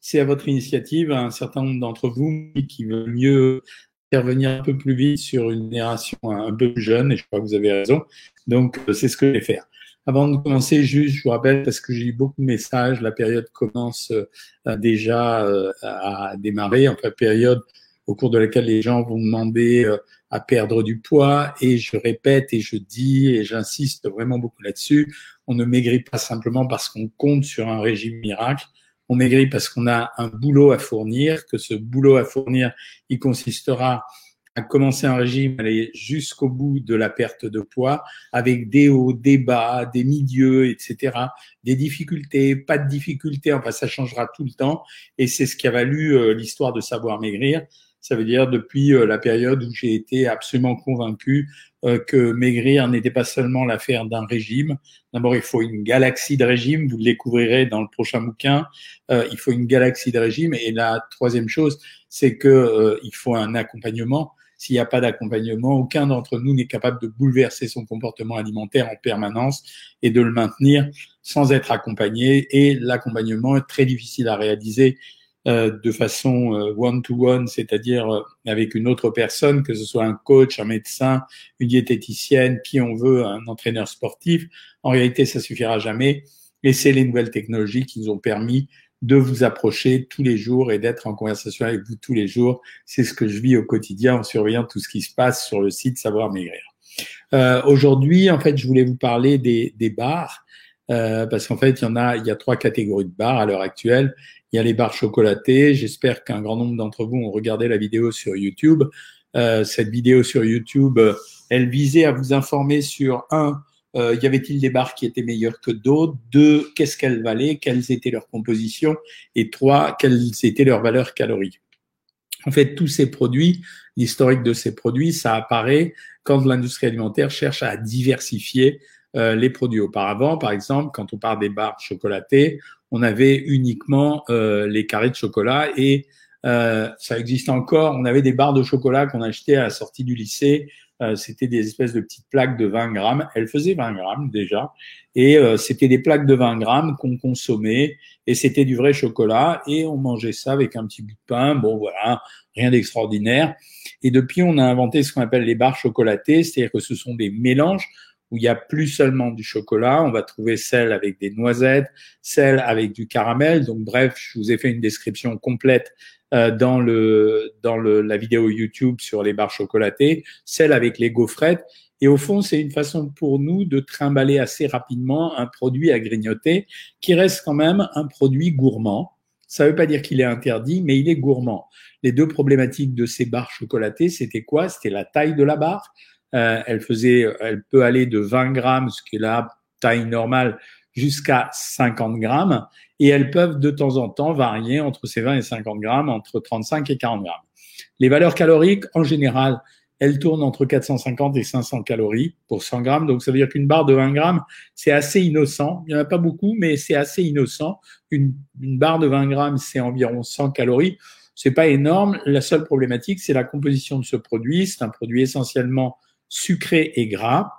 C'est à votre initiative, un certain nombre d'entre vous qui veulent mieux intervenir un peu plus vite sur une génération un peu jeune, et je crois que vous avez raison. Donc, euh, c'est ce que je vais faire. Avant de commencer, juste, je vous rappelle, parce que j'ai eu beaucoup de messages, la période commence euh, déjà euh, à démarrer, enfin, période au cours de laquelle les gens vont demander à perdre du poids. Et je répète et je dis et j'insiste vraiment beaucoup là-dessus, on ne maigrit pas simplement parce qu'on compte sur un régime miracle on maigrit parce qu'on a un boulot à fournir, que ce boulot à fournir, il consistera à commencer un régime, aller jusqu'au bout de la perte de poids, avec des hauts, des bas, des milieux, etc., des difficultés, pas de difficultés, enfin ça changera tout le temps, et c'est ce qui a valu euh, l'histoire de savoir maigrir. Ça veut dire depuis euh, la période où j'ai été absolument convaincu que maigrir n'était pas seulement l'affaire d'un régime. D'abord, il faut une galaxie de régimes, vous le découvrirez dans le prochain bouquin. Euh, il faut une galaxie de régimes. Et la troisième chose, c'est que euh, il faut un accompagnement. S'il n'y a pas d'accompagnement, aucun d'entre nous n'est capable de bouleverser son comportement alimentaire en permanence et de le maintenir sans être accompagné. Et l'accompagnement est très difficile à réaliser euh, de façon euh, one-to-one, c'est-à-dire euh, avec une autre personne, que ce soit un coach, un médecin, une diététicienne, qui on veut, un entraîneur sportif. En réalité, ça suffira jamais. Et c'est les nouvelles technologies qui nous ont permis de vous approcher tous les jours et d'être en conversation avec vous tous les jours. C'est ce que je vis au quotidien en surveillant tout ce qui se passe sur le site Savoir Maigrir. Euh, Aujourd'hui, en fait, je voulais vous parler des, des bars. Euh, parce qu'en fait, il y en a, il y a trois catégories de bars à l'heure actuelle. Il y a les barres chocolatées. J'espère qu'un grand nombre d'entre vous ont regardé la vidéo sur YouTube. Euh, cette vidéo sur YouTube, euh, elle visait à vous informer sur un, euh, y avait-il des barres qui étaient meilleures que d'autres? Deux, qu'est-ce qu'elles valaient? Quelles étaient leurs compositions? Et trois, quelles étaient leurs valeurs caloriques? En fait, tous ces produits, l'historique de ces produits, ça apparaît quand l'industrie alimentaire cherche à diversifier euh, les produits. Auparavant, par exemple, quand on parle des barres chocolatées, on avait uniquement euh, les carrés de chocolat et euh, ça existe encore. On avait des barres de chocolat qu'on achetait à la sortie du lycée. Euh, c'était des espèces de petites plaques de 20 grammes. Elles faisaient 20 grammes déjà. Et euh, c'était des plaques de 20 grammes qu'on consommait. Et c'était du vrai chocolat. Et on mangeait ça avec un petit bout de pain. Bon, voilà, rien d'extraordinaire. Et depuis, on a inventé ce qu'on appelle les barres chocolatées. C'est-à-dire que ce sont des mélanges où il y a plus seulement du chocolat. On va trouver celle avec des noisettes, celle avec du caramel. Donc bref, je vous ai fait une description complète euh, dans le dans le, la vidéo YouTube sur les barres chocolatées, celle avec les gaufrettes. Et au fond, c'est une façon pour nous de trimballer assez rapidement un produit à grignoter qui reste quand même un produit gourmand. Ça ne veut pas dire qu'il est interdit, mais il est gourmand. Les deux problématiques de ces barres chocolatées, c'était quoi? C'était la taille de la barre euh, elle faisait, elle peut aller de 20 grammes, ce qui est la taille normale, jusqu'à 50 grammes. Et elles peuvent de temps en temps varier entre ces 20 et 50 grammes, entre 35 et 40 grammes. Les valeurs caloriques, en général, elles tournent entre 450 et 500 calories pour 100 grammes. Donc, ça veut dire qu'une barre de 20 grammes, c'est assez innocent. Il n'y en a pas beaucoup, mais c'est assez innocent. Une, une barre de 20 grammes, c'est environ 100 calories. C'est pas énorme. La seule problématique, c'est la composition de ce produit. C'est un produit essentiellement sucré et gras,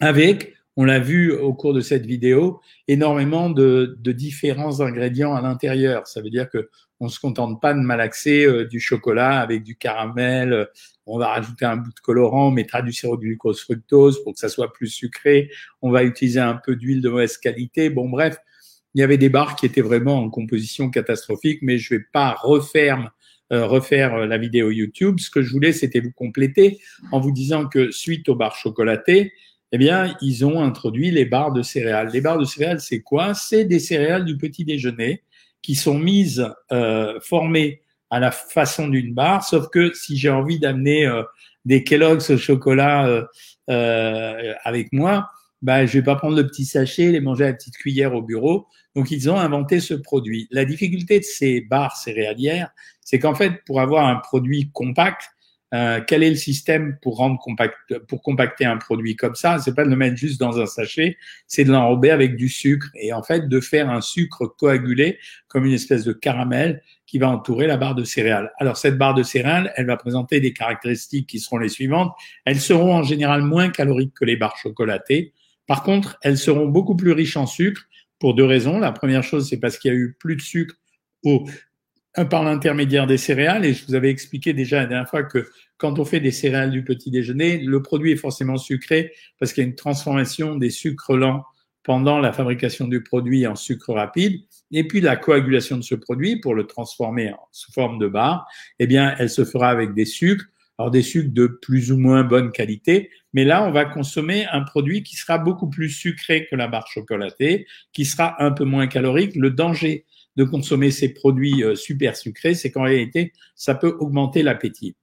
avec, on l'a vu au cours de cette vidéo, énormément de, de différents ingrédients à l'intérieur. Ça veut dire que on se contente pas de malaxer euh, du chocolat avec du caramel. Euh, on va rajouter un bout de colorant, on mettra du sirop de glucose fructose pour que ça soit plus sucré. On va utiliser un peu d'huile de mauvaise qualité. Bon, bref, il y avait des barres qui étaient vraiment en composition catastrophique, mais je vais pas refaire refaire euh, la vidéo YouTube. Ce que je voulais, c'était vous compléter en vous disant que suite aux barres chocolatées, eh bien, ils ont introduit les barres de céréales. Les barres de céréales, c'est quoi? C'est des céréales du petit déjeuner qui sont mises, euh, formées à la façon d'une barre, sauf que si j'ai envie d'amener euh, des Kellogg's au chocolat euh, avec moi, bah, je vais pas prendre le petit sachet, les manger à la petite cuillère au bureau. Donc, ils ont inventé ce produit. La difficulté de ces barres céréalières, c'est qu'en fait, pour avoir un produit compact, euh, quel est le système pour rendre compact, pour compacter un produit comme ça? C'est pas de le mettre juste dans un sachet, c'est de l'enrober avec du sucre et en fait de faire un sucre coagulé comme une espèce de caramel qui va entourer la barre de céréales. Alors cette barre de céréales, elle va présenter des caractéristiques qui seront les suivantes. Elles seront en général moins caloriques que les barres chocolatées. Par contre, elles seront beaucoup plus riches en sucre pour deux raisons. La première chose, c'est parce qu'il y a eu plus de sucre au, par l'intermédiaire des céréales. Et je vous avais expliqué déjà la dernière fois que quand on fait des céréales du petit déjeuner, le produit est forcément sucré parce qu'il y a une transformation des sucres lents pendant la fabrication du produit en sucre rapide, et puis la coagulation de ce produit pour le transformer en, sous forme de barre, eh bien, elle se fera avec des sucres, alors des sucres de plus ou moins bonne qualité, mais là, on va consommer un produit qui sera beaucoup plus sucré que la barre chocolatée, qui sera un peu moins calorique. Le danger de consommer ces produits euh, super sucrés, c'est qu'en réalité, ça peut augmenter l'appétit.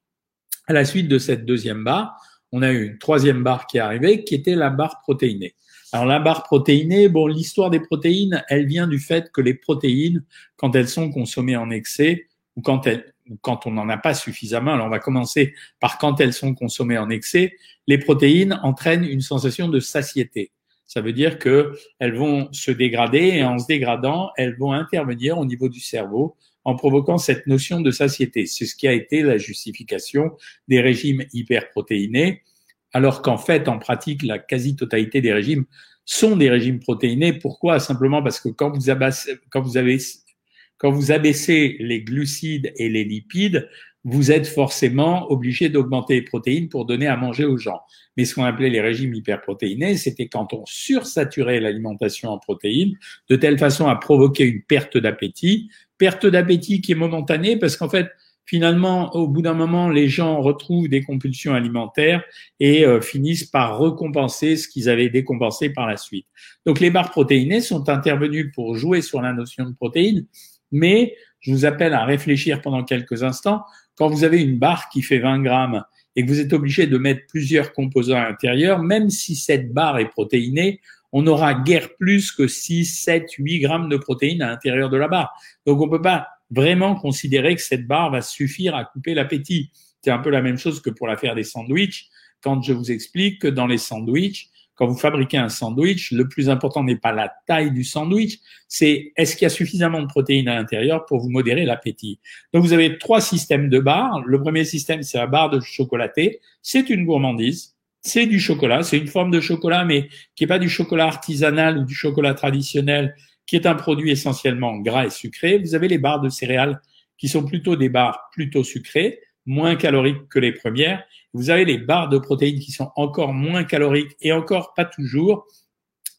À la suite de cette deuxième barre, on a eu une troisième barre qui est arrivée, qui était la barre protéinée. Alors la barre protéinée, bon, l'histoire des protéines, elle vient du fait que les protéines, quand elles sont consommées en excès ou quand elles, quand on n'en a pas suffisamment, alors on va commencer par quand elles sont consommées en excès, les protéines entraînent une sensation de satiété. Ça veut dire que elles vont se dégrader et en se dégradant, elles vont intervenir au niveau du cerveau en provoquant cette notion de satiété. C'est ce qui a été la justification des régimes hyperprotéinés alors qu'en fait, en pratique, la quasi-totalité des régimes sont des régimes protéinés. Pourquoi? Simplement parce que quand vous, abaissez, quand vous abaissez les glucides et les lipides, vous êtes forcément obligé d'augmenter les protéines pour donner à manger aux gens. Mais ce qu'on appelait les régimes hyperprotéinés, c'était quand on sursaturait l'alimentation en protéines de telle façon à provoquer une perte d'appétit, perte d'appétit qui est momentanée parce qu'en fait, finalement, au bout d'un moment, les gens retrouvent des compulsions alimentaires et euh, finissent par recompenser ce qu'ils avaient décompensé par la suite. Donc les barres protéinées sont intervenues pour jouer sur la notion de protéines, mais je vous appelle à réfléchir pendant quelques instants. Quand vous avez une barre qui fait 20 grammes et que vous êtes obligé de mettre plusieurs composants à l'intérieur, même si cette barre est protéinée, on aura guère plus que 6, 7, 8 grammes de protéines à l'intérieur de la barre. Donc on peut pas vraiment considérer que cette barre va suffire à couper l'appétit. C'est un peu la même chose que pour l'affaire des sandwichs. Quand je vous explique que dans les sandwichs, quand vous fabriquez un sandwich, le plus important n'est pas la taille du sandwich, c'est est-ce qu'il y a suffisamment de protéines à l'intérieur pour vous modérer l'appétit. Donc vous avez trois systèmes de barres. Le premier système, c'est la barre de chocolaté. C'est une gourmandise. C'est du chocolat. C'est une forme de chocolat, mais qui n'est pas du chocolat artisanal ou du chocolat traditionnel, qui est un produit essentiellement gras et sucré. Vous avez les barres de céréales qui sont plutôt des barres plutôt sucrées, moins caloriques que les premières. Vous avez les barres de protéines qui sont encore moins caloriques et encore pas toujours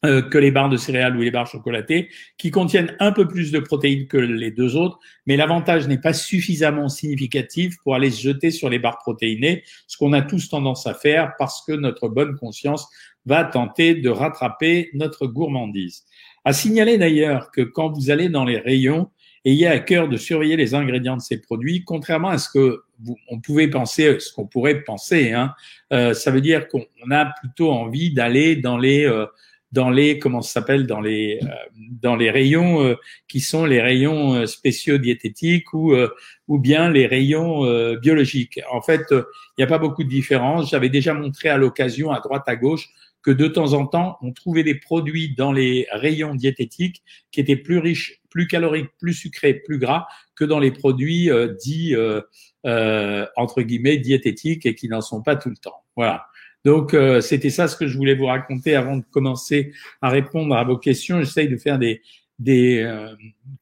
euh, que les barres de céréales ou les barres chocolatées, qui contiennent un peu plus de protéines que les deux autres, mais l'avantage n'est pas suffisamment significatif pour aller se jeter sur les barres protéinées, ce qu'on a tous tendance à faire parce que notre bonne conscience va tenter de rattraper notre gourmandise. À signaler d'ailleurs que quand vous allez dans les rayons, ayez à cœur de surveiller les ingrédients de ces produits, contrairement à ce que vous, on pouvait penser, ce qu'on pourrait penser. Hein. Euh, ça veut dire qu'on a plutôt envie d'aller dans les euh, dans les comment ça s'appelle dans les euh, dans les rayons euh, qui sont les rayons euh, spéciaux diététiques ou ou bien les rayons biologiques. En fait, il n'y a pas beaucoup de différence. J'avais déjà montré à l'occasion à droite à gauche que de temps en temps, on trouvait des produits dans les rayons diététiques qui étaient plus riches, plus caloriques, plus sucrés, plus gras que dans les produits euh, dits euh, euh, entre guillemets diététiques et qui n'en sont pas tout le temps. Voilà. Donc c'était ça ce que je voulais vous raconter avant de commencer à répondre à vos questions. J'essaye de faire des des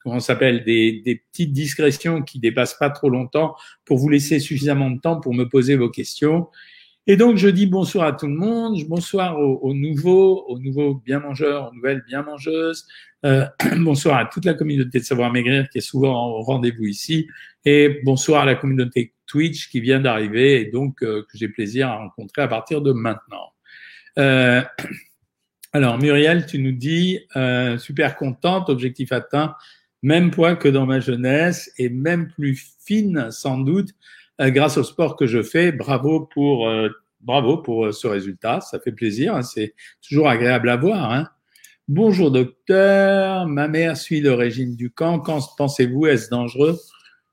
comment s'appelle des, des petites discrétions qui dépassent pas trop longtemps pour vous laisser suffisamment de temps pour me poser vos questions et donc, je dis bonsoir à tout le monde, bonsoir aux, nouveaux, aux nouveaux bien mangeurs, aux nouvelles bien mangeuses, euh, bonsoir à toute la communauté de Savoir Maigrir qui est souvent au rendez-vous ici, et bonsoir à la communauté Twitch qui vient d'arriver et donc euh, que j'ai plaisir à rencontrer à partir de maintenant. Euh, alors, Muriel, tu nous dis, euh, super contente, objectif atteint, même poids que dans ma jeunesse et même plus fine sans doute. Euh, grâce au sport que je fais. Bravo pour, euh, bravo pour euh, ce résultat. Ça fait plaisir. Hein. C'est toujours agréable à voir. Hein. Bonjour docteur. Ma mère suit le régime du camp. Qu'en pensez-vous? Est-ce dangereux?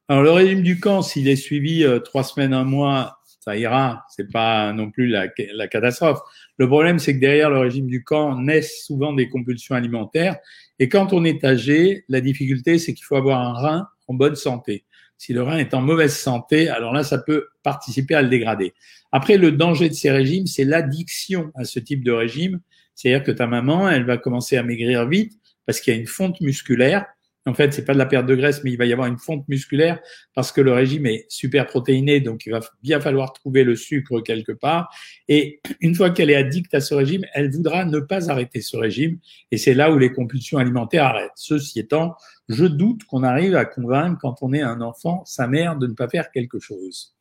Alors le régime du camp, s'il est suivi trois semaines, un mois, ça ira. C'est pas non plus la catastrophe. Le problème, c'est que derrière le régime du camp naissent souvent des compulsions alimentaires. Et quand on est âgé, la difficulté, c'est qu'il faut avoir un rein en bonne santé. Si le rein est en mauvaise santé, alors là, ça peut participer à le dégrader. Après, le danger de ces régimes, c'est l'addiction à ce type de régime. C'est-à-dire que ta maman, elle va commencer à maigrir vite parce qu'il y a une fonte musculaire. En fait, c'est pas de la perte de graisse, mais il va y avoir une fonte musculaire parce que le régime est super protéiné, donc il va bien falloir trouver le sucre quelque part. Et une fois qu'elle est addicte à ce régime, elle voudra ne pas arrêter ce régime. Et c'est là où les compulsions alimentaires arrêtent. Ceci étant, je doute qu'on arrive à convaincre quand on est un enfant sa mère de ne pas faire quelque chose.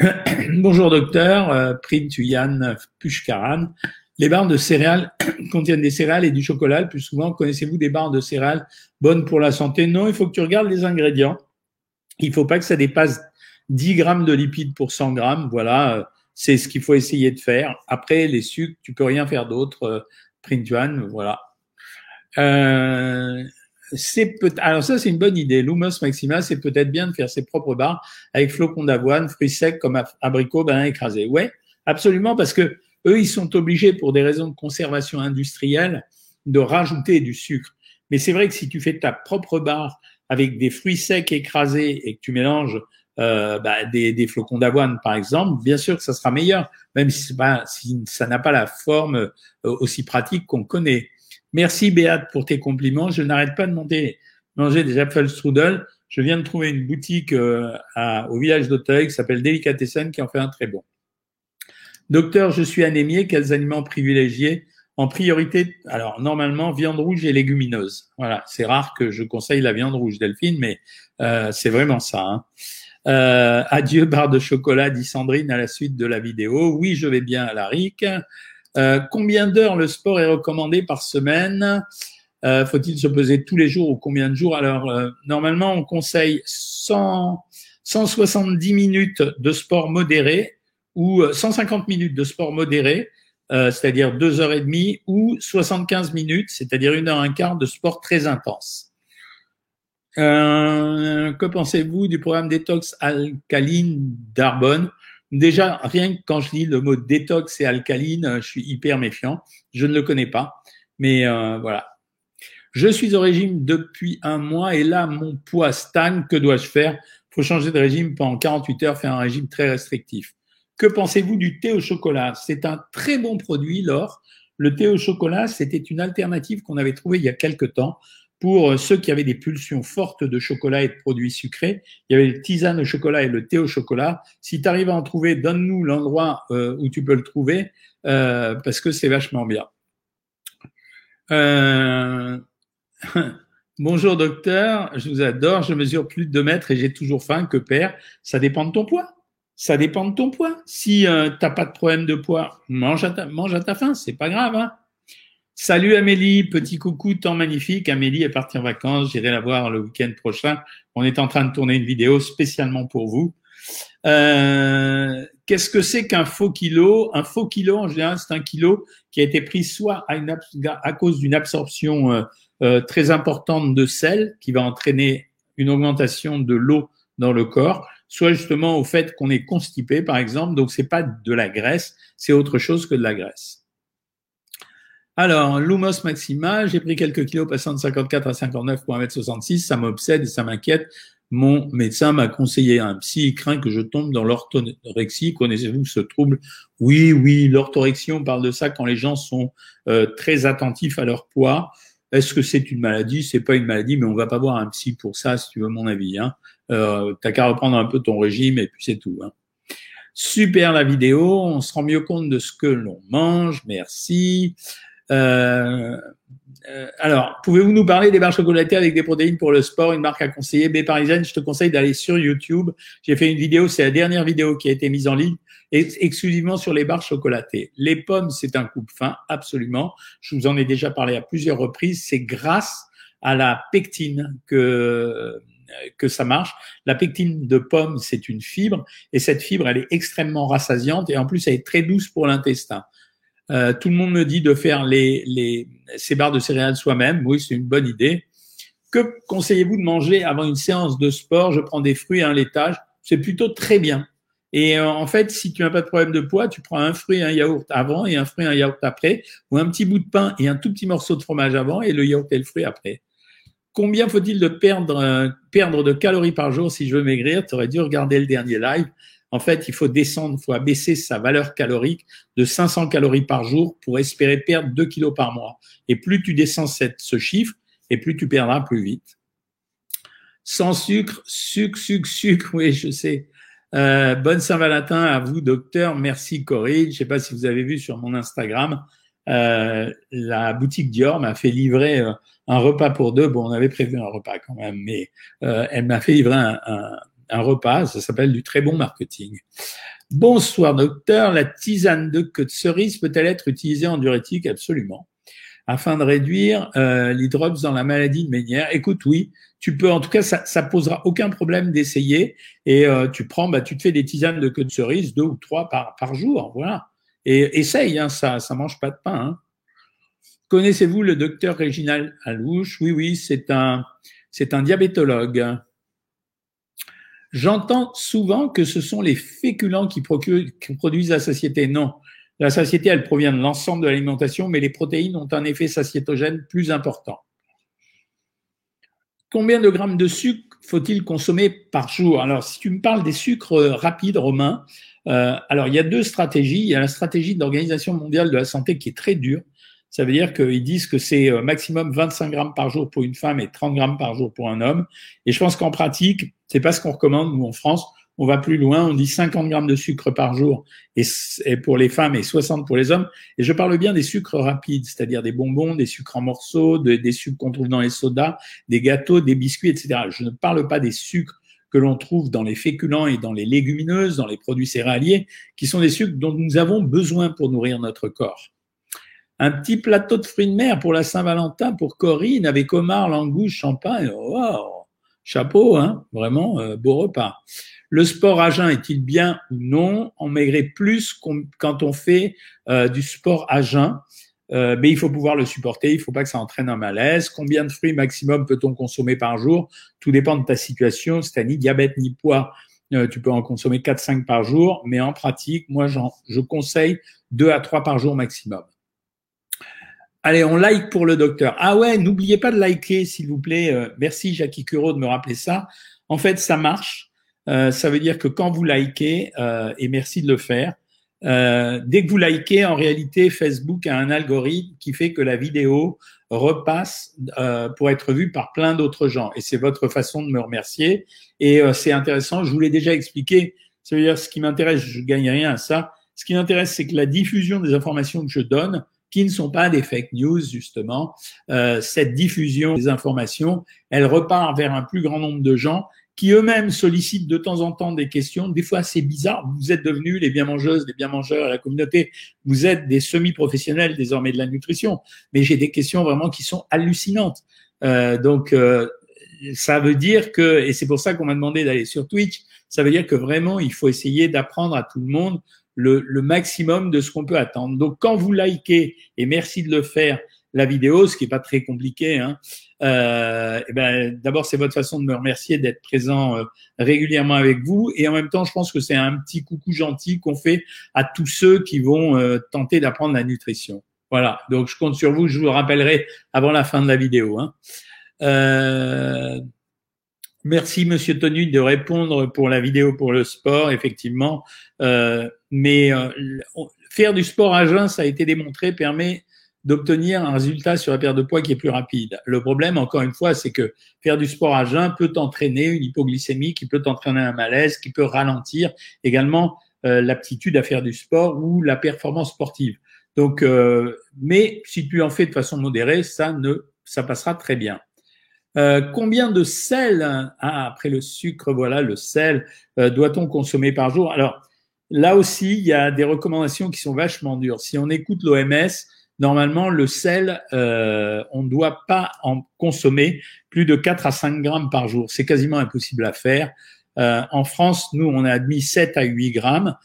Bonjour docteur, euh, Tuyan Pushkaran. Les barres de céréales contiennent des céréales et du chocolat plus souvent. Connaissez-vous des barres de céréales bonnes pour la santé? Non, il faut que tu regardes les ingrédients. Il ne faut pas que ça dépasse 10 grammes de lipides pour 100 grammes. Voilà, euh, c'est ce qu'il faut essayer de faire. Après, les sucres, tu peux rien faire d'autre. Euh, Printuan, voilà. Euh, peut alors ça c'est une bonne idée. Lumos maxima, c'est peut-être bien de faire ses propres barres avec flocons d'avoine, fruits secs comme abricots, bananes écrasés. Ouais, absolument parce que eux, ils sont obligés, pour des raisons de conservation industrielle, de rajouter du sucre. Mais c'est vrai que si tu fais ta propre barre avec des fruits secs écrasés et que tu mélanges euh, bah, des, des, flocons d'avoine, par exemple, bien sûr que ça sera meilleur, même si, si ça n'a pas la forme euh, aussi pratique qu'on connaît. Merci Béat pour tes compliments. Je n'arrête pas de monter, manger des Apfelstrudel. Je viens de trouver une boutique euh, à, au village d'Auteuil qui s'appelle Delicatessen qui en fait un très bon. Docteur, je suis anémié, quels aliments privilégiés En priorité, alors normalement, viande rouge et légumineuse. Voilà, c'est rare que je conseille la viande rouge, Delphine, mais euh, c'est vraiment ça. Hein. Euh, adieu, barre de chocolat, dit Sandrine à la suite de la vidéo. Oui, je vais bien à la RIC. Euh, combien d'heures le sport est recommandé par semaine? Faut-il se peser tous les jours ou combien de jours? Alors, normalement, on conseille 100, 170 minutes de sport modéré ou 150 euh, minutes de sport modéré, euh, c'est-à-dire deux heures et demie, ou 75 minutes, c'est-à-dire une heure et un quart de sport très intense. Euh, que pensez-vous du programme détox alcaline d'Arbonne? Déjà, rien que quand je lis le mot détox et alcaline, je suis hyper méfiant. Je ne le connais pas, mais euh, voilà. Je suis au régime depuis un mois et là, mon poids stagne. Que dois-je faire? Faut changer de régime pendant 48 heures, faire un régime très restrictif. Que pensez-vous du thé au chocolat? C'est un très bon produit, Laure. Le thé au chocolat, c'était une alternative qu'on avait trouvée il y a quelque temps pour euh, ceux qui avaient des pulsions fortes de chocolat et de produits sucrés. Il y avait le tisane au chocolat et le thé au chocolat. Si tu arrives à en trouver, donne-nous l'endroit euh, où tu peux le trouver euh, parce que c'est vachement bien. Bonjour docteur, je vous adore, je mesure plus de 2 mètres et j'ai toujours faim, que père? Ça dépend de ton poids. Ça dépend de ton poids. Si euh, t'as pas de problème de poids, mange à ta, mange à ta faim, c'est pas grave. Hein Salut Amélie, petit coucou, temps magnifique. Amélie est partie en vacances, j'irai la voir le week-end prochain. On est en train de tourner une vidéo spécialement pour vous. Euh, Qu'est-ce que c'est qu'un faux kilo? Un faux kilo, en général, c'est un kilo qui a été pris soit à, cause d'une absorption euh, euh, très importante de sel, qui va entraîner une augmentation de l'eau dans le corps, soit justement au fait qu'on est constipé, par exemple. Donc, c'est pas de la graisse, c'est autre chose que de la graisse. Alors, Lumos Maxima, j'ai pris quelques kilos passant de 54 à 59 pour 1m66, ça m'obsède et ça m'inquiète. Mon médecin m'a conseillé un psy, il craint que je tombe dans l'orthorexie. Connaissez-vous ce trouble? Oui, oui, l'orthorexie, on parle de ça quand les gens sont euh, très attentifs à leur poids. Est-ce que c'est une maladie? C'est pas une maladie, mais on va pas voir un psy pour ça, si tu veux mon avis. Hein. Euh, T'as qu'à reprendre un peu ton régime et puis c'est tout. Hein. Super la vidéo, on se rend mieux compte de ce que l'on mange. Merci. Euh, euh, alors, pouvez-vous nous parler des barres chocolatées avec des protéines pour le sport, une marque à conseiller? B parisienne, je te conseille d'aller sur YouTube. J'ai fait une vidéo, c'est la dernière vidéo qui a été mise en ligne, exclusivement sur les barres chocolatées. Les pommes, c'est un coupe-fin, absolument. Je vous en ai déjà parlé à plusieurs reprises. C'est grâce à la pectine que que ça marche. La pectine de pomme, c'est une fibre, et cette fibre, elle est extrêmement rassasiante, et en plus, elle est très douce pour l'intestin. Euh, tout le monde me dit de faire les, les, ces barres de céréales soi-même. Oui, c'est une bonne idée. Que conseillez-vous de manger avant une séance de sport? Je prends des fruits et un laitage. C'est plutôt très bien. Et euh, en fait, si tu n'as pas de problème de poids, tu prends un fruit et un yaourt avant et un fruit et un yaourt après, ou un petit bout de pain et un tout petit morceau de fromage avant et le yaourt et le fruit après. Combien faut-il de perdre, euh, perdre de calories par jour si je veux maigrir? Tu aurais dû regarder le dernier live. En fait, il faut descendre, il faut abaisser sa valeur calorique de 500 calories par jour pour espérer perdre 2 kilos par mois. Et plus tu descends ce chiffre, et plus tu perdras plus vite. sans sucre, sucre, sucre, sucre. Oui, je sais. Euh, bonne Saint-Valentin à vous, docteur. Merci, Corinne. Je ne sais pas si vous avez vu sur mon Instagram, euh, la boutique Dior m'a fait livrer euh, un repas pour deux. Bon, on avait prévu un repas quand même, mais elle m'a fait livrer un, un repas. Ça s'appelle du très bon marketing. Bonsoir, docteur. La tisane de queue de cerise peut-elle être utilisée en diurétique? Absolument afin de réduire euh, les drops dans la maladie de Ménière. Écoute, oui, tu peux, en tout cas, ça, ça posera aucun problème d'essayer. Et euh, tu prends, bah, tu te fais des tisanes de queue de cerise, deux ou trois par, par jour, voilà. Et essaye, hein, ça, ça mange pas de pain. Hein. Connaissez-vous le docteur Réginal Alouche? Oui, oui, c'est un, c'est un diabétologue. J'entends souvent que ce sont les féculents qui, produisent la satiété. Non, la satiété, elle provient de l'ensemble de l'alimentation, mais les protéines ont un effet satiétogène plus important. Combien de grammes de sucre faut-il consommer par jour? Alors, si tu me parles des sucres rapides, Romain, euh, alors il y a deux stratégies. Il y a la stratégie de l'Organisation mondiale de la santé qui est très dure. Ça veut dire qu'ils disent que c'est euh, maximum 25 grammes par jour pour une femme et 30 grammes par jour pour un homme. Et je pense qu'en pratique, c'est pas ce qu'on recommande nous en France on va plus loin, on dit 50 grammes de sucre par jour et, pour les femmes et 60 pour les hommes. Et je parle bien des sucres rapides, c'est-à-dire des bonbons, des sucres en morceaux, des sucres qu'on trouve dans les sodas, des gâteaux, des biscuits, etc. Je ne parle pas des sucres que l'on trouve dans les féculents et dans les légumineuses, dans les produits céréaliers, qui sont des sucres dont nous avons besoin pour nourrir notre corps. Un petit plateau de fruits de mer pour la Saint-Valentin pour Corinne avec homard, langouste, champagne. Wow, chapeau, hein, vraiment euh, beau repas. Le sport à jeun est-il bien ou non? On maigrit plus quand on fait euh, du sport à jeun, euh, mais il faut pouvoir le supporter, il ne faut pas que ça entraîne un malaise. Combien de fruits maximum peut-on consommer par jour? Tout dépend de ta situation, c'est à ni diabète ni poids. Tu peux en consommer 4-5 par jour, mais en pratique, moi, je conseille 2 à 3 par jour maximum. Allez, on like pour le docteur. Ah ouais, n'oubliez pas de liker, s'il vous plaît. merci Jackie Curo de me rappeler ça. En fait, ça marche. Euh, ça veut dire que quand vous likez, euh, et merci de le faire, euh, dès que vous likez, en réalité, Facebook a un algorithme qui fait que la vidéo repasse pour être vue par plein d'autres gens. Et c'est votre façon de me remercier. Et c'est intéressant, je vous l'ai déjà expliqué. Ça veut dire ce qui m'intéresse, je gagne rien à ça. Ce qui m'intéresse, c'est que la diffusion des informations que je donne, qui ne sont pas des fake news, justement, cette diffusion des informations, elle repart vers un plus grand nombre de gens qui eux-mêmes sollicitent de temps en temps des questions, des fois c'est bizarre. Vous êtes devenus les bien-mangeuses, les bien-mangeurs, la communauté. Vous êtes des semi-professionnels désormais de la nutrition. Mais j'ai des questions vraiment qui sont hallucinantes. Euh, donc, euh, ça veut dire que, et c'est pour ça qu'on m'a demandé d'aller sur Twitch, ça veut dire que vraiment, il faut essayer d'apprendre à tout le monde le, le maximum de ce qu'on peut attendre. Donc, quand vous likez, et merci de le faire, la vidéo, ce qui n'est pas très compliqué. Hein. Euh, ben, D'abord, c'est votre façon de me remercier d'être présent euh, régulièrement avec vous. Et en même temps, je pense que c'est un petit coucou gentil qu'on fait à tous ceux qui vont euh, tenter d'apprendre la nutrition. Voilà, donc je compte sur vous, je vous rappellerai avant la fin de la vidéo. Hein. Euh, merci Monsieur Tonu de répondre pour la vidéo pour le sport, effectivement. Euh, mais faire du sport à jeun, ça a été démontré, permet d'obtenir un résultat sur la perte de poids qui est plus rapide. Le problème, encore une fois, c'est que faire du sport à jeun peut entraîner une hypoglycémie, qui peut entraîner un malaise, qui peut ralentir également euh, l'aptitude à faire du sport ou la performance sportive. Donc, euh, mais si tu en fais de façon modérée, ça ne, ça passera très bien. Euh, combien de sel, ah, après le sucre, voilà, le sel, euh, doit-on consommer par jour? Alors, là aussi, il y a des recommandations qui sont vachement dures. Si on écoute l'OMS, normalement, le sel, euh, on ne doit pas en consommer plus de 4 à 5 grammes par jour. C'est quasiment impossible à faire. Euh, en France, nous, on a admis 7 à 8 grammes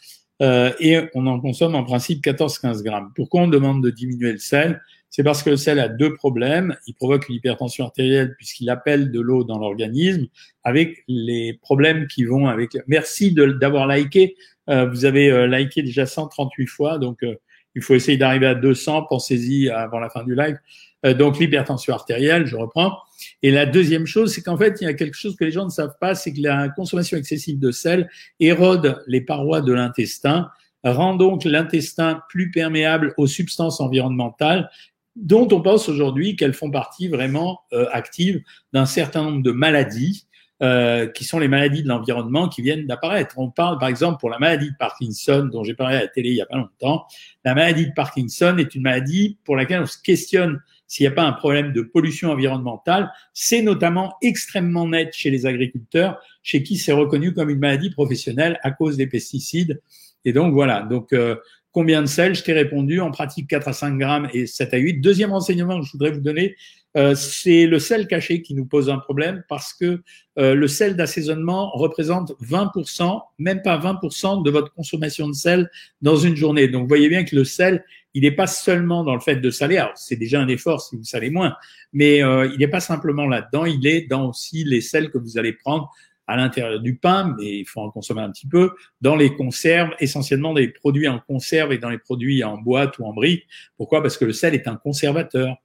euh, et on en consomme en principe 14-15 grammes. Pourquoi on demande de diminuer le sel? C'est parce que le sel a deux problèmes. Il provoque une hypertension artérielle puisqu'il appelle de l'eau dans l'organisme avec les problèmes qui vont avec. Merci d'avoir liké. Euh, vous avez euh, liké déjà 138 fois, donc euh, il faut essayer d'arriver à 200, pensez-y avant la fin du live. Euh, donc l'hypertension artérielle, je reprends. Et la deuxième chose, c'est qu'en fait, il y a quelque chose que les gens ne savent pas, c'est que la consommation excessive de sel érode les parois de l'intestin, rend donc l'intestin plus perméable aux substances environnementales dont on pense aujourd'hui qu'elles font partie vraiment euh, active d'un certain nombre de maladies euh, qui sont les maladies de l'environnement qui viennent d'apparaître. On parle par exemple pour la maladie de Parkinson dont j'ai parlé à la télé il y a pas longtemps. La maladie de Parkinson est une maladie pour laquelle on se questionne s'il n'y a pas un problème de pollution environnementale. C'est notamment extrêmement net chez les agriculteurs, chez qui c'est reconnu comme une maladie professionnelle à cause des pesticides. Et donc voilà. Donc euh, combien de sel Je t'ai répondu en pratique 4 à 5 grammes et 7 à 8. Deuxième renseignement que je voudrais vous donner, euh, c'est le sel caché qui nous pose un problème parce que euh, le sel d'assaisonnement représente 20%, même pas 20% de votre consommation de sel dans une journée. Donc, vous voyez bien que le sel, il n'est pas seulement dans le fait de saler. Alors, c'est déjà un effort si vous salez moins, mais euh, il n'est pas simplement là-dedans. Il est dans aussi les sels que vous allez prendre à l'intérieur du pain, mais il faut en consommer un petit peu, dans les conserves, essentiellement des produits en conserve et dans les produits en boîte ou en brique. Pourquoi? Parce que le sel est un conservateur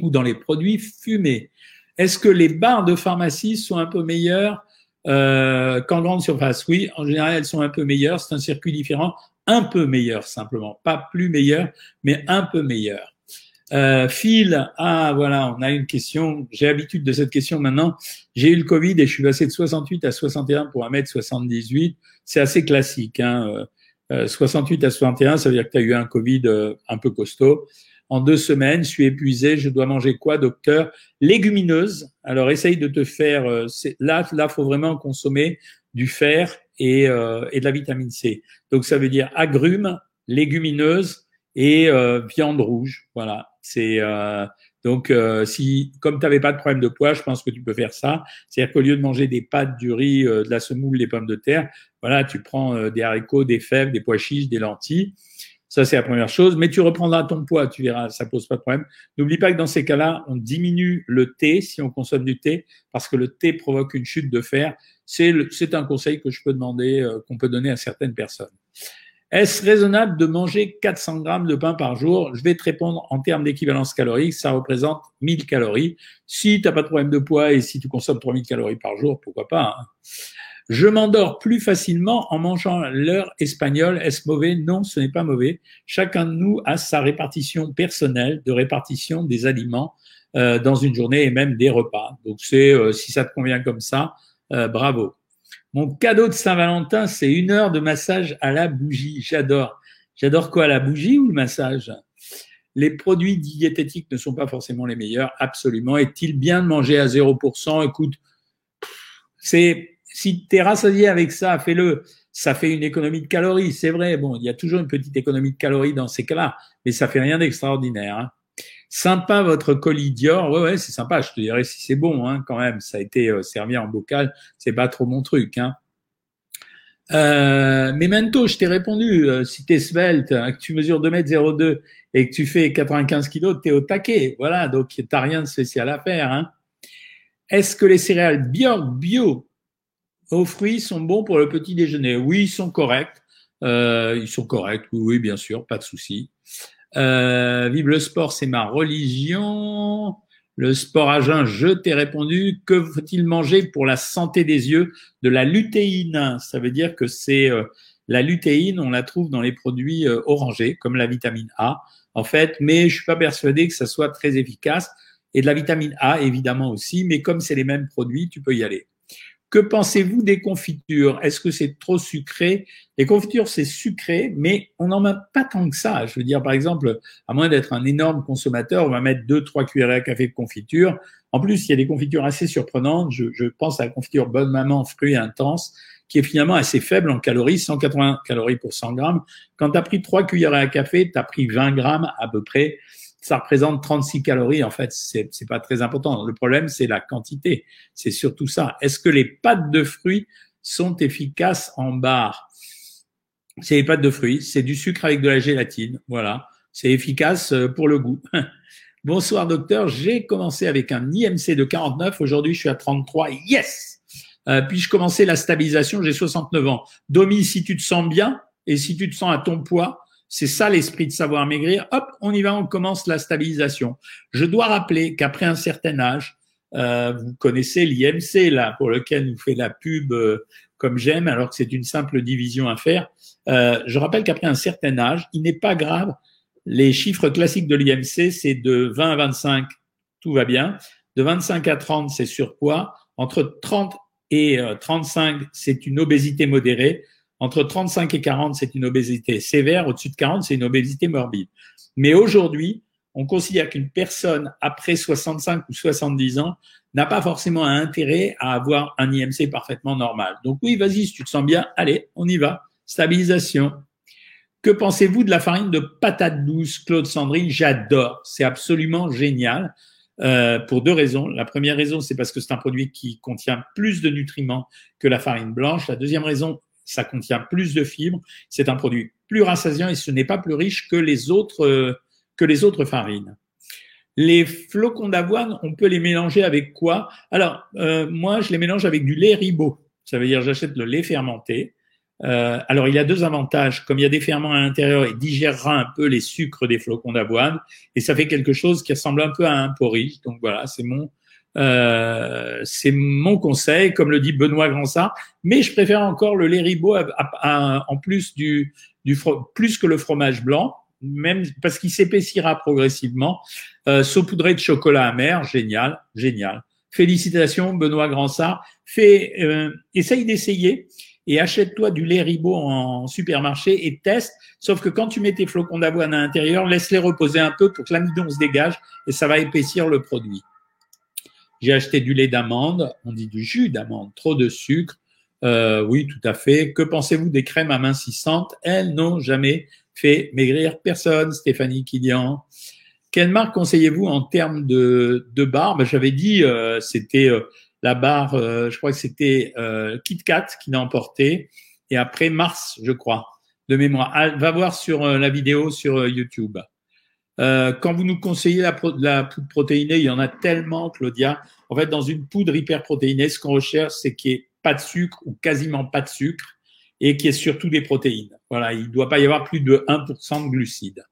ou dans les produits fumés. Est-ce que les barres de pharmacie sont un peu meilleures euh, qu'en grande surface? Oui, en général, elles sont un peu meilleures. C'est un circuit différent, un peu meilleur simplement, pas plus meilleur, mais un peu meilleur. Euh, Phil, ah voilà, on a une question. J'ai l'habitude de cette question maintenant. J'ai eu le Covid et je suis passé de 68 à 61 pour 1m78. C'est assez classique. Hein. Euh, 68 euh, à 61, ça veut dire que tu as eu un Covid euh, un peu costaud en deux semaines, je suis épuisé, je dois manger quoi, docteur? Légumineuse. Alors, essaye de te faire. Euh, là, là, faut vraiment consommer du fer et, euh, de la vitamine C. Donc, ça veut dire agrumes, légumineuses et euh, viande rouge. Voilà. C'est donc si, comme tu n'avais pas de problème de poids, je pense que tu peux faire ça. C'est-à-dire qu'au lieu de manger des pâtes, du riz, de la semoule, des pommes de terre, voilà, tu prends des haricots, des fèves, des pois chiches, des lentilles. Ça, c'est la première chose. Mais tu reprendras ton poids, tu verras, ça pose pas de problème. N'oublie pas que dans ces cas-là, on diminue le thé si on consomme du thé, parce que le thé provoque une chute de fer. C'est un conseil que je peux demander, euh, qu'on peut donner à certaines personnes. Est-ce raisonnable de manger 400 grammes de pain par jour? Je vais te répondre en termes d'équivalence calorique, ça représente 1000 calories. Si tu n'as pas de problème de poids et si tu consommes 3000 calories par jour, pourquoi pas hein. Je m'endors plus facilement en mangeant l'heure espagnole. Est-ce mauvais? Non, ce n'est pas mauvais. Chacun de nous a sa répartition personnelle de répartition des aliments euh, dans une journée et même des repas. Donc c'est euh, si ça te convient comme ça, euh, bravo. Mon cadeau de Saint-Valentin, c'est une heure de massage à la bougie. J'adore. J'adore quoi, la bougie ou le massage? Les produits diététiques ne sont pas forcément les meilleurs, absolument. Est-il bien de manger à 0% Écoute, c'est si tu es rassasié avec ça, fais-le. Ça fait une économie de calories, c'est vrai. Bon, il y a toujours une petite économie de calories dans ces cas-là, mais ça fait rien d'extraordinaire. Hein. Sympa votre colis Dior, ouais, ouais, c'est sympa. Je te dirais si c'est bon, hein, quand même. Ça a été euh, servi en bocal, c'est pas trop mon truc. Hein. Euh, je t'ai répondu. Euh, si tu es svelte, hein, que tu mesures 2m02 et que tu fais 95 kg, tu es au taquet. Voilà, donc tu n'as rien de spécial à faire. Hein. Est-ce que les céréales bio, bio aux fruits sont bons pour le petit déjeuner? Oui, ils sont corrects. Euh, ils sont corrects, oui, oui, bien sûr, pas de souci. Euh, vive le sport, c'est ma religion. Le sport à jeun, je t'ai répondu. Que faut-il manger pour la santé des yeux De la lutéine? Ça veut dire que c'est euh, la lutéine, on la trouve dans les produits euh, orangés, comme la vitamine A, en fait. Mais je suis pas persuadé que ça soit très efficace. Et de la vitamine A, évidemment aussi. Mais comme c'est les mêmes produits, tu peux y aller. Que pensez-vous des confitures? Est-ce que c'est trop sucré? Les confitures, c'est sucré, mais on n'en met pas tant que ça. Je veux dire, par exemple, à moins d'être un énorme consommateur, on va mettre deux, trois cuillerées à café de confiture. En plus, il y a des confitures assez surprenantes. Je, pense à la confiture Bonne Maman fruits intense, qui est finalement assez faible en calories, 180 calories pour 100 grammes. Quand tu as pris trois cuillerées à café, tu as pris 20 grammes à peu près ça représente 36 calories. En fait, c'est c'est pas très important. Le problème, c'est la quantité. C'est surtout ça. Est-ce que les pâtes de fruits sont efficaces en barre? C'est les pâtes de fruits. C'est du sucre avec de la gélatine. Voilà. C'est efficace euh, pour le goût. Bonsoir docteur. J'ai commencé avec un IMC de 49. Aujourd'hui, je suis à 33. Yes. Euh, puis je commençais la stabilisation? J'ai 69 ans. Domi, si tu te sens bien et si tu te sens à ton poids, c'est ça l'esprit de savoir maigrir. Hop, on y va, on commence la stabilisation. Je dois rappeler qu'après un certain âge, euh, vous connaissez l'IMC là, pour lequel nous fait la pub euh, comme j'aime, alors que c'est une simple division à faire. Euh, je rappelle qu'après un certain âge, il n'est pas grave. Les chiffres classiques de l'IMC, c'est de 20 à 25, tout va bien. De 25 à 30, c'est surpoids. Entre 30 et 35, c'est une obésité modérée. Entre 35 et 40, c'est une obésité sévère. Au-dessus de 40, c'est une obésité morbide. Mais aujourd'hui, on considère qu'une personne après 65 ou 70 ans n'a pas forcément un intérêt à avoir un IMC parfaitement normal. Donc oui, vas-y, si tu te sens bien, allez, on y va. Stabilisation. Que pensez-vous de la farine de patate douce, Claude Sandrine? J'adore. C'est absolument génial. Euh, pour deux raisons. La première raison, c'est parce que c'est un produit qui contient plus de nutriments que la farine blanche. La deuxième raison, ça contient plus de fibres. C'est un produit plus rassasiant et ce n'est pas plus riche que les autres, euh, que les autres farines. Les flocons d'avoine, on peut les mélanger avec quoi? Alors, euh, moi, je les mélange avec du lait ribot. Ça veut dire j'achète le lait fermenté. Euh, alors, il y a deux avantages. Comme il y a des ferments à l'intérieur, il digérera un peu les sucres des flocons d'avoine et ça fait quelque chose qui ressemble un peu à un porridge. Donc voilà, c'est mon euh, c'est mon conseil, comme le dit Benoît Gransart. Mais je préfère encore le lait ribot en plus du, du plus que le fromage blanc même parce qu'il s'épaissira progressivement. Euh, saupoudré de chocolat amer, génial, génial. Félicitations, Benoît Gransart. Fais, euh, essaye d'essayer et achète-toi du lait ribot en supermarché et teste. Sauf que quand tu mets tes flocons d'avoine à l'intérieur, laisse-les reposer un peu pour que l'amidon se dégage et ça va épaissir le produit. J'ai acheté du lait d'amande, on dit du jus d'amande, trop de sucre. Euh, oui, tout à fait. Que pensez-vous des crèmes amincissantes? Elles n'ont jamais fait maigrir personne, Stéphanie Kilian. Quelle marque conseillez-vous en termes de, de ben, J'avais dit, euh, c'était euh, la barre, je crois que c'était KitKat qui l'a emporté, et après Mars, je crois, de mémoire. Ah, va voir sur la vidéo sur YouTube. Quand vous nous conseillez la, la, poudre protéinée, il y en a tellement, Claudia. En fait, dans une poudre hyperprotéinée, ce qu'on recherche, c'est qu'il n'y ait pas de sucre ou quasiment pas de sucre et qui est surtout des protéines. Voilà, il ne doit pas y avoir plus de 1% de glucides.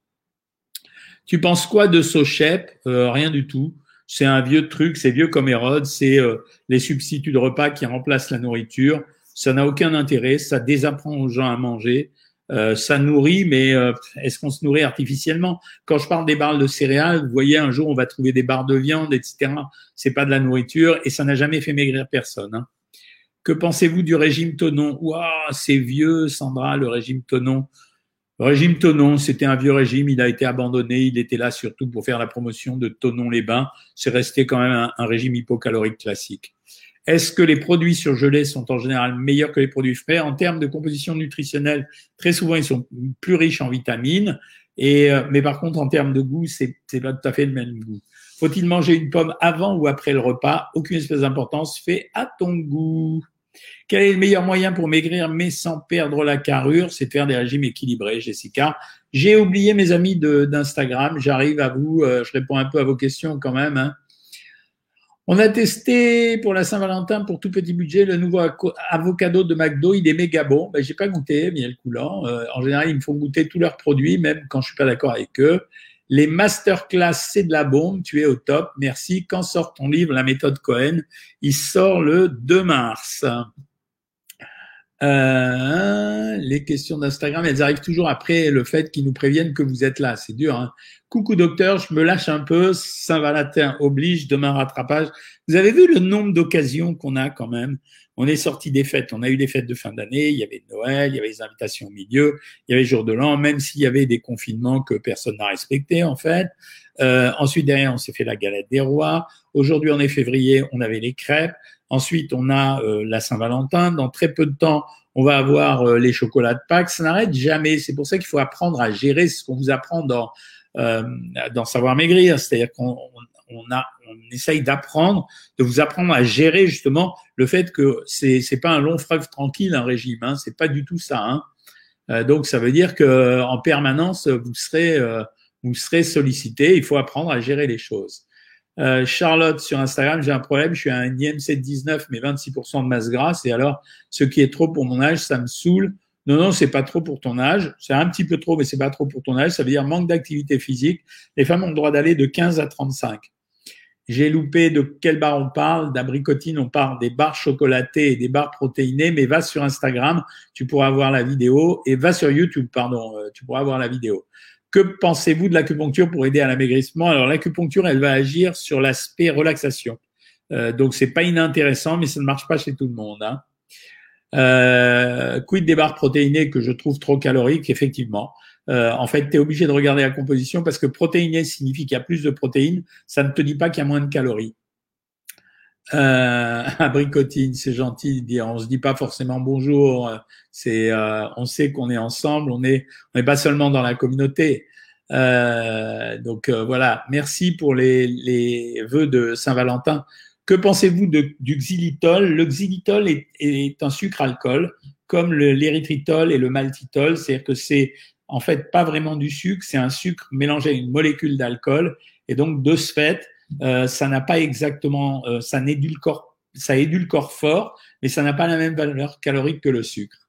Tu penses quoi de Sochep euh, Rien du tout. C'est un vieux truc, c'est vieux comme Hérode, c'est euh, les substituts de repas qui remplacent la nourriture. Ça n'a aucun intérêt, ça désapprend aux gens à manger. Euh, ça nourrit, mais est-ce qu'on se nourrit artificiellement? Quand je parle des barres de céréales, vous voyez, un jour on va trouver des barres de viande, etc. C'est pas de la nourriture et ça n'a jamais fait maigrir personne. Hein. Que pensez-vous du régime Tonon? Waouh, c'est vieux, Sandra, le régime Tonon. Le régime Tonon, c'était un vieux régime, il a été abandonné, il était là surtout pour faire la promotion de Tonon-les-Bains. C'est resté quand même un, régime hypocalorique classique. Est-ce que les produits surgelés sont en général meilleurs que les produits frais? En termes de composition nutritionnelle, très souvent, ils sont plus riches en vitamines. Et, euh, mais par contre, en termes de goût, c'est pas tout à fait le même goût. Faut-il manger une pomme avant ou après le repas? Aucune espèce d'importance. Fais à ton goût. Quel est le meilleur moyen pour maigrir mais sans perdre la carrure? C'est de faire des régimes équilibrés, Jessica. J'ai oublié mes amis d'Instagram. J'arrive à vous, euh, je réponds un peu à vos questions quand même. Hein. On a testé pour la Saint-Valentin, pour tout petit budget, le nouveau avocado de McDo. Il est méga bon. Ben, j'ai pas goûté, miel coulant. Euh, en général, ils me font goûter tous leurs produits, même quand je suis pas d'accord avec eux. Les masterclass, c'est de la bombe. Tu es au top. Merci. Quand sort ton livre, La méthode Cohen? Il sort le 2 mars. Euh, les questions d'Instagram, elles arrivent toujours après le fait qu'ils nous préviennent que vous êtes là. C'est dur. Hein Coucou docteur, je me lâche un peu. Saint-Valentin oblige, demain rattrapage. Vous avez vu le nombre d'occasions qu'on a quand même? On est sorti des fêtes. On a eu des fêtes de fin d'année. Il y avait Noël, il y avait les invitations au milieu, il y avait jour de l'an, même s'il y avait des confinements que personne n'a respecté en fait. Euh, ensuite derrière, on s'est fait la galette des rois. Aujourd'hui, on est février, on avait les crêpes. Ensuite, on a euh, la Saint-Valentin. Dans très peu de temps, on va avoir euh, les chocolats de Pâques. Ça n'arrête jamais. C'est pour ça qu'il faut apprendre à gérer ce qu'on vous apprend dans euh, dans Savoir Maigrir. C'est-à-dire qu'on on a, on essaye d'apprendre, de vous apprendre à gérer justement le fait que c'est c'est pas un long fleuve tranquille un régime. Hein, c'est pas du tout ça. Hein. Euh, donc ça veut dire que en permanence vous serez vous serez sollicité. Il faut apprendre à gérer les choses. Euh, Charlotte sur Instagram, j'ai un problème, je suis à un IMC 19 mais 26% de masse grasse et alors ce qui est trop pour mon âge, ça me saoule. Non, non, c'est pas trop pour ton âge. C'est un petit peu trop, mais c'est pas trop pour ton âge. Ça veut dire manque d'activité physique. Les femmes ont le droit d'aller de 15 à 35. J'ai loupé de quelle barre on parle. D'abricotine, on parle des barres chocolatées et des barres protéinées, mais va sur Instagram, tu pourras voir la vidéo et va sur YouTube, pardon, euh, tu pourras voir la vidéo. Que pensez-vous de l'acupuncture pour aider à l'amaigrissement? Alors l'acupuncture, elle va agir sur l'aspect relaxation. Euh, donc c'est pas inintéressant, mais ça ne marche pas chez tout le monde. Hein. Euh, quid des barres protéinées que je trouve trop caloriques, effectivement. Euh, en fait, tu es obligé de regarder la composition parce que protéiné signifie qu'il y a plus de protéines. Ça ne te dit pas qu'il y a moins de calories. Euh, abricotine, c'est gentil de dire. On se dit pas forcément bonjour. C'est, euh, on sait qu'on est ensemble. On est, on n'est pas seulement dans la communauté. Euh, donc euh, voilà. Merci pour les, les vœux de Saint-Valentin. Que pensez-vous du xylitol? Le xylitol est, est, un sucre alcool, comme l'érythritol et le maltitol. C'est-à-dire que c'est en fait pas vraiment du sucre, c'est un sucre mélangé à une molécule d'alcool. Et donc, de ce fait, euh, ça n'a pas exactement, euh, ça n'édulcore, ça édulcore fort, mais ça n'a pas la même valeur calorique que le sucre.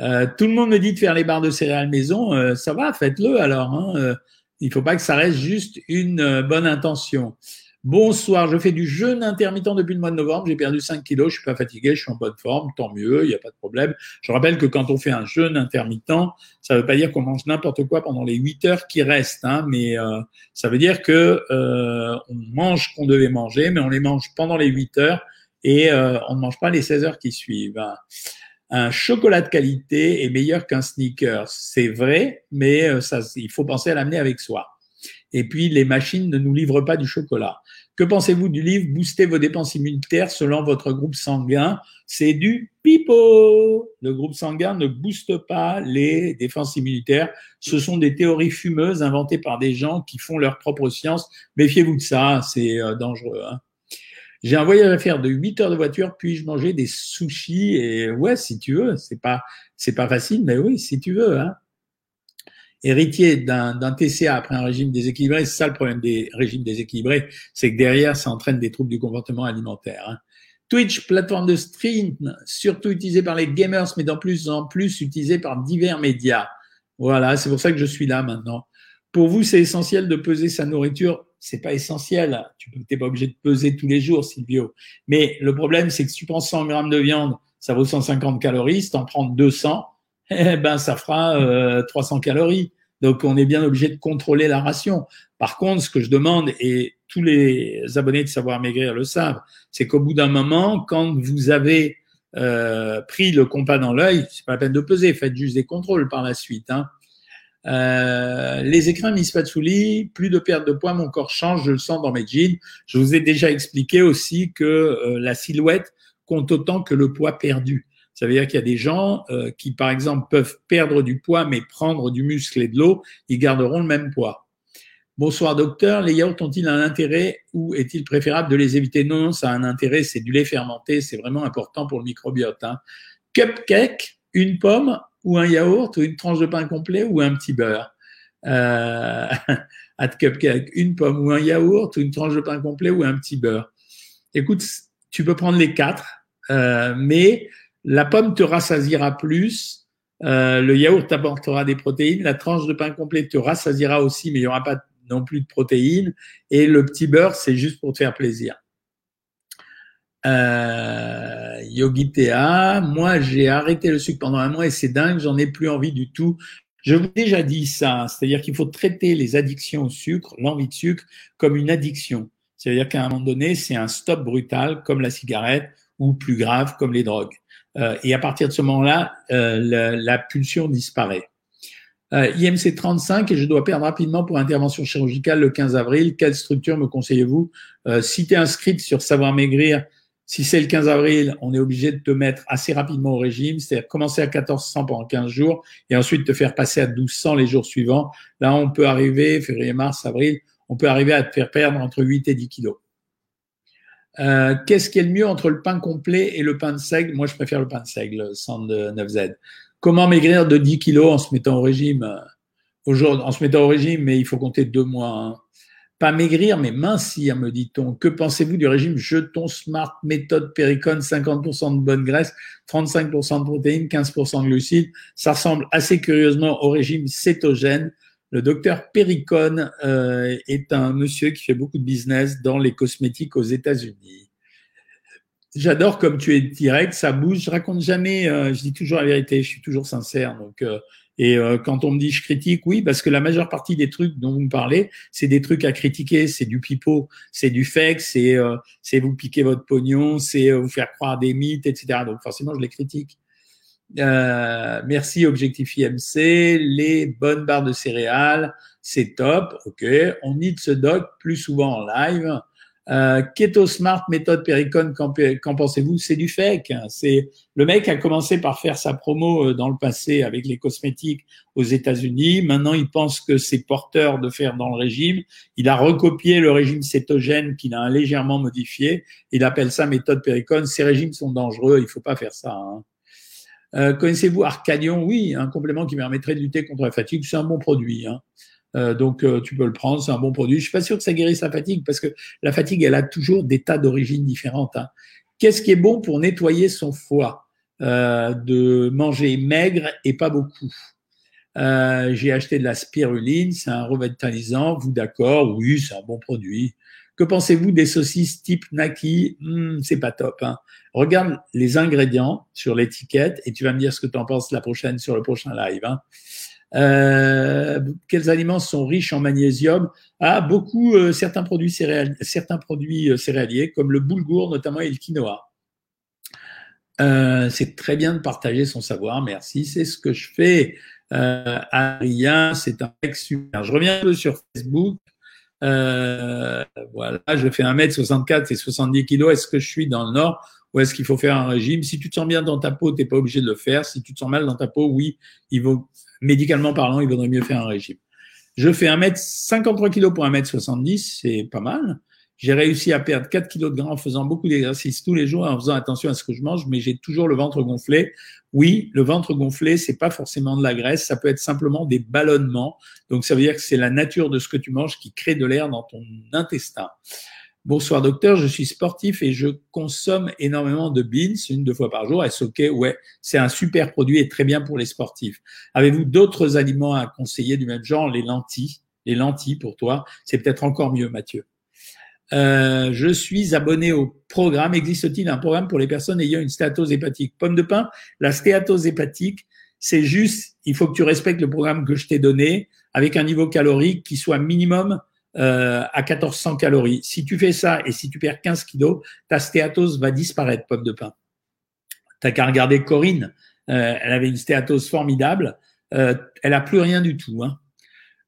Euh, tout le monde me dit de faire les barres de céréales maison, euh, ça va, faites-le alors. Hein, il ne faut pas que ça reste juste une bonne intention. Bonsoir, je fais du jeûne intermittent depuis le mois de novembre. J'ai perdu 5 kilos, je suis pas fatigué, je suis en bonne forme, tant mieux, il n'y a pas de problème. Je rappelle que quand on fait un jeûne intermittent, ça ne veut pas dire qu'on mange n'importe quoi pendant les 8 heures qui restent, hein, mais euh, ça veut dire que euh, on mange qu'on devait manger, mais on les mange pendant les 8 heures et euh, on ne mange pas les 16 heures qui suivent. Hein. Un chocolat de qualité est meilleur qu'un sneaker, c'est vrai, mais euh, il faut penser à l'amener avec soi. Et puis, les machines ne nous livrent pas du chocolat. Que pensez-vous du livre Booster vos dépenses immunitaires selon votre groupe sanguin C'est du pipeau. Le groupe sanguin ne booste pas les défenses immunitaires. Ce sont des théories fumeuses inventées par des gens qui font leur propre science. Méfiez-vous de ça, c'est euh, dangereux. Hein. J'ai un voyage à faire de 8 heures de voiture, puis-je manger des sushis Et ouais, si tu veux, c'est pas c'est pas facile, mais oui, si tu veux. Hein héritier d'un TCA après un régime déséquilibré, c'est ça le problème des régimes déséquilibrés, c'est que derrière, ça entraîne des troubles du comportement alimentaire. Hein. Twitch, plateforme de stream, surtout utilisée par les gamers, mais de plus en plus utilisée par divers médias. Voilà, c'est pour ça que je suis là maintenant. Pour vous, c'est essentiel de peser sa nourriture. C'est pas essentiel. Tu n'es pas obligé de peser tous les jours, Silvio. Mais le problème, c'est que si tu prends 100 grammes de viande, ça vaut 150 calories. Si tu en prends 200, eh ben, ça fera euh, 300 calories. Donc, on est bien obligé de contrôler la ration. Par contre, ce que je demande, et tous les abonnés de Savoir Maigrir le savent, c'est qu'au bout d'un moment, quand vous avez euh, pris le compas dans l'œil, c'est pas la peine de peser, faites juste des contrôles par la suite. Hein. Euh, les écrins Miss Patchouli, plus de perte de poids, mon corps change, je le sens dans mes jeans. Je vous ai déjà expliqué aussi que euh, la silhouette compte autant que le poids perdu. Ça veut dire qu'il y a des gens euh, qui, par exemple, peuvent perdre du poids mais prendre du muscle et de l'eau, ils garderont le même poids. Bonsoir docteur, les yaourts ont-ils un intérêt ou est-il préférable de les éviter? Non, ça a un intérêt, c'est du lait fermenté, c'est vraiment important pour le microbiote. Hein. Cupcake, une pomme ou un yaourt ou une tranche de pain complet ou un petit beurre? Euh, à cupcake, une pomme ou un yaourt ou une tranche de pain complet ou un petit beurre? Écoute, tu peux prendre les quatre, euh, mais la pomme te rassasiera plus. Euh, le yaourt t'apportera des protéines. La tranche de pain complet te rassasiera aussi, mais il n'y aura pas non plus de protéines. Et le petit beurre, c'est juste pour te faire plaisir. Euh, Yogitea, moi j'ai arrêté le sucre pendant un mois et c'est dingue, j'en ai plus envie du tout. Je vous ai déjà dit ça, c'est-à-dire qu'il faut traiter les addictions au sucre, l'envie de sucre, comme une addiction. C'est-à-dire qu'à un moment donné, c'est un stop brutal comme la cigarette ou plus grave comme les drogues. Euh, et à partir de ce moment-là, euh, la, pulsion disparaît. Euh, IMC 35 et je dois perdre rapidement pour intervention chirurgicale le 15 avril. Quelle structure me conseillez-vous? Euh, Si tu es inscrite sur Savoir Maigrir, si c'est le 15 avril, on est obligé de te mettre assez rapidement au régime, c'est-à-dire commencer à 1400 pendant 15 jours et ensuite te faire passer à 1200 les jours suivants. Là, on peut arriver, février, mars, avril, on peut arriver à te faire perdre entre 8 et 10 kilos. Euh, qu'est-ce qui est le mieux entre le pain complet et le pain de seigle? Moi, je préfère le pain de seigle, sans de 9Z. Comment maigrir de 10 kilos en se mettant au régime? Aujourd'hui, en se mettant au régime, mais il faut compter deux mois. Hein. Pas maigrir, mais mincir, me dit-on. Que pensez-vous du régime Jeton Smart méthode Péricone 50% de bonne graisse, 35% de protéines, 15% de glucides? Ça ressemble assez curieusement au régime cétogène le docteur Pericone euh, est un monsieur qui fait beaucoup de business dans les cosmétiques aux États-Unis. J'adore comme tu es direct, ça bouge. Je raconte jamais, euh, je dis toujours la vérité, je suis toujours sincère. Donc, euh, Et euh, quand on me dit je critique, oui, parce que la majeure partie des trucs dont vous me parlez, c'est des trucs à critiquer, c'est du pipeau, c'est du fake, c'est euh, c'est vous piquer votre pognon, c'est vous faire croire des mythes, etc. Donc forcément, je les critique. Euh, merci Objectif IMC, les bonnes barres de céréales, c'est top, ok. On need ce doc plus souvent en live. Euh, Keto Smart, méthode Pericon, qu'en pensez-vous? C'est du fake. C'est le mec a commencé par faire sa promo euh, dans le passé avec les cosmétiques aux États-Unis. Maintenant, il pense que c'est porteur de faire dans le régime. Il a recopié le régime cétogène qu'il a légèrement modifié. Il appelle ça méthode Pericon. Ces régimes sont dangereux. Il faut pas faire ça. Hein. Euh, Connaissez-vous Arcadion? Oui, un complément qui permettrait de lutter contre la fatigue. C'est un bon produit. Hein. Euh, donc euh, tu peux le prendre, c'est un bon produit. Je suis pas sûr que ça guérisse la fatigue parce que la fatigue, elle a toujours des tas d'origines différentes. Hein. Qu'est-ce qui est bon pour nettoyer son foie? De manger maigre et pas beaucoup. J'ai acheté de la spiruline, c'est un revitalisant. Vous d'accord? Oui, c'est un bon produit. Que pensez-vous des saucisses type Naki? Hmm, C'est pas top. Hein. Regarde les ingrédients sur l'étiquette et tu vas me dire ce que tu en penses la prochaine sur le prochain live. Hein. Euh, quels aliments sont riches en magnésium? Ah, beaucoup euh, certains produits céréaliers, certains produits euh, céréaliers comme le boulgour notamment et le quinoa. c'est très bien de partager son savoir, merci. C'est ce que je fais. Adrien, c'est un mec super. Je reviens un peu sur Facebook. Voilà, je fais 1m64 et 70 kg. Est-ce que je suis dans le nord ou est-ce qu'il faut faire un régime? Si tu te sens bien dans ta peau, tu n'es pas obligé de le faire. Si tu te sens mal dans ta peau, oui, il vaut, médicalement parlant, il vaudrait mieux faire un régime. Je fais 1 m 53 kg pour 1 m 70, c'est pas mal. J'ai réussi à perdre 4 kg de gras en faisant beaucoup d'exercices tous les jours, en faisant attention à ce que je mange, mais j'ai toujours le ventre gonflé. Oui, le ventre gonflé, c'est pas forcément de la graisse, ça peut être simplement des ballonnements. Donc ça veut dire que c'est la nature de ce que tu manges qui crée de l'air dans ton intestin. Bonsoir docteur, je suis sportif et je consomme énormément de beans, une deux fois par jour. Est-ce ok? Ouais, c'est un super produit et très bien pour les sportifs. Avez-vous d'autres aliments à conseiller du même genre? Les lentilles, les lentilles pour toi, c'est peut-être encore mieux, Mathieu. Euh, je suis abonné au programme. Existe-t-il un programme pour les personnes ayant une stéatose hépatique Pomme de pain, la stéatose hépatique, c'est juste, il faut que tu respectes le programme que je t'ai donné avec un niveau calorique qui soit minimum euh, à 1400 calories. Si tu fais ça et si tu perds 15 kilos, ta stéatose va disparaître, pomme de pain. T'as qu'à regarder Corinne. Euh, elle avait une stéatose formidable. Euh, elle a plus rien du tout. Hein.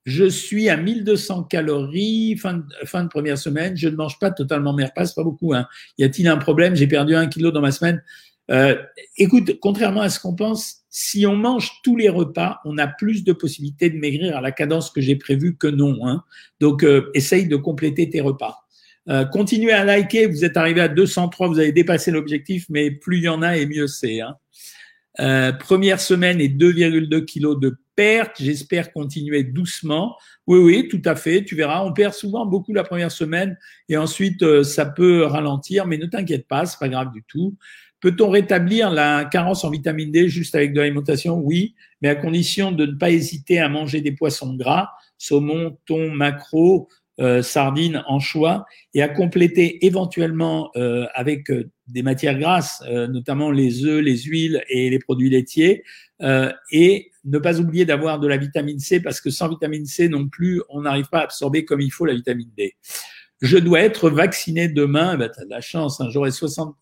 Je suis à 1200 calories fin de, fin de première semaine. Je ne mange pas totalement mes repas, pas beaucoup. Hein. Y a-t-il un problème? J'ai perdu un kilo dans ma semaine. Euh, écoute, contrairement à ce qu'on pense, si on mange tous les repas, on a plus de possibilités de maigrir à la cadence que j'ai prévue que non. Hein. Donc, euh, essaye de compléter tes repas. Euh, continuez à liker. Vous êtes arrivé à 203, vous avez dépassé l'objectif, mais plus il y en a et mieux c'est. Hein. Euh, première semaine et 2,2 kilos de perte. J'espère continuer doucement. Oui, oui, tout à fait. Tu verras, on perd souvent beaucoup la première semaine et ensuite euh, ça peut ralentir, mais ne t'inquiète pas, c'est pas grave du tout. Peut-on rétablir la carence en vitamine D juste avec de l'alimentation? Oui, mais à condition de ne pas hésiter à manger des poissons gras, saumon, thon, maquereau, euh, sardines, anchois, et à compléter éventuellement euh, avec euh, des matières grasses, euh, notamment les œufs, les huiles et les produits laitiers, et ne pas oublier d'avoir de la vitamine C, parce que sans vitamine C non plus, on n'arrive pas à absorber comme il faut la vitamine D. Je dois être vacciné demain, eh ben, tu as de la chance, hein, j'aurai 60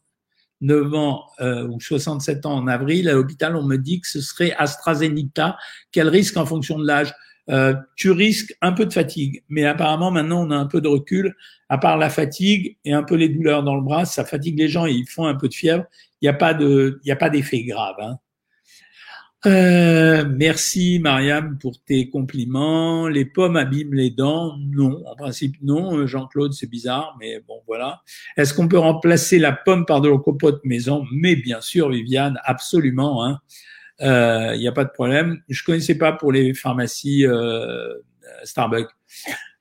9 ans euh, ou 67 ans en avril, à l'hôpital, on me dit que ce serait AstraZeneca. Quel risque en fonction de l'âge? Euh, Tu risques un peu de fatigue, mais apparemment maintenant on a un peu de recul. À part la fatigue et un peu les douleurs dans le bras, ça fatigue les gens et ils font un peu de fièvre. Il n'y a pas de, d'effet grave. Hein. Euh, merci Mariam pour tes compliments. Les pommes abîment les dents Non, en principe non. Euh, Jean-Claude, c'est bizarre, mais bon voilà. Est-ce qu'on peut remplacer la pomme par de la compote maison? Mais bien sûr, Viviane, absolument. Il hein. n'y euh, a pas de problème. Je connaissais pas pour les pharmacies euh, Starbucks.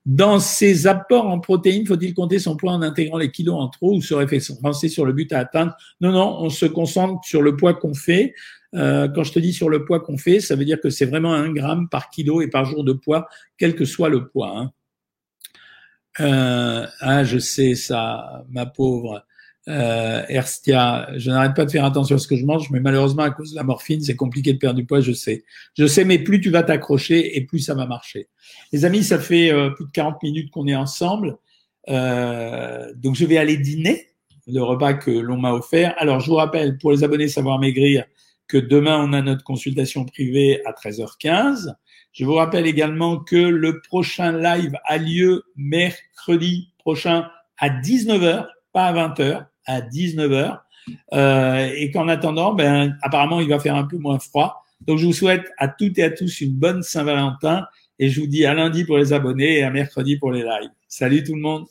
Dans ces apports en protéines, faut-il compter son poids en intégrant les kilos en trop ou se référencer sur le but à atteindre? Non, non, on se concentre sur le poids qu'on fait. Euh, quand je te dis sur le poids qu'on fait, ça veut dire que c'est vraiment un gramme par kilo et par jour de poids, quel que soit le poids. Hein. Euh, ah, je sais ça, ma pauvre. Euh, Erstia, je n'arrête pas de faire attention à ce que je mange, mais malheureusement, à cause de la morphine, c'est compliqué de perdre du poids, je sais. Je sais, mais plus tu vas t'accrocher et plus ça va marcher. Les amis, ça fait euh, plus de 40 minutes qu'on est ensemble. Euh, donc, je vais aller dîner, le repas que l'on m'a offert. Alors, je vous rappelle, pour les abonnés Savoir Maigrir, que demain, on a notre consultation privée à 13h15. Je vous rappelle également que le prochain live a lieu mercredi prochain à 19h, pas à 20h à 19h. Euh, et qu'en attendant, ben, apparemment, il va faire un peu moins froid. Donc, je vous souhaite à toutes et à tous une bonne Saint-Valentin et je vous dis à lundi pour les abonnés et à mercredi pour les lives. Salut tout le monde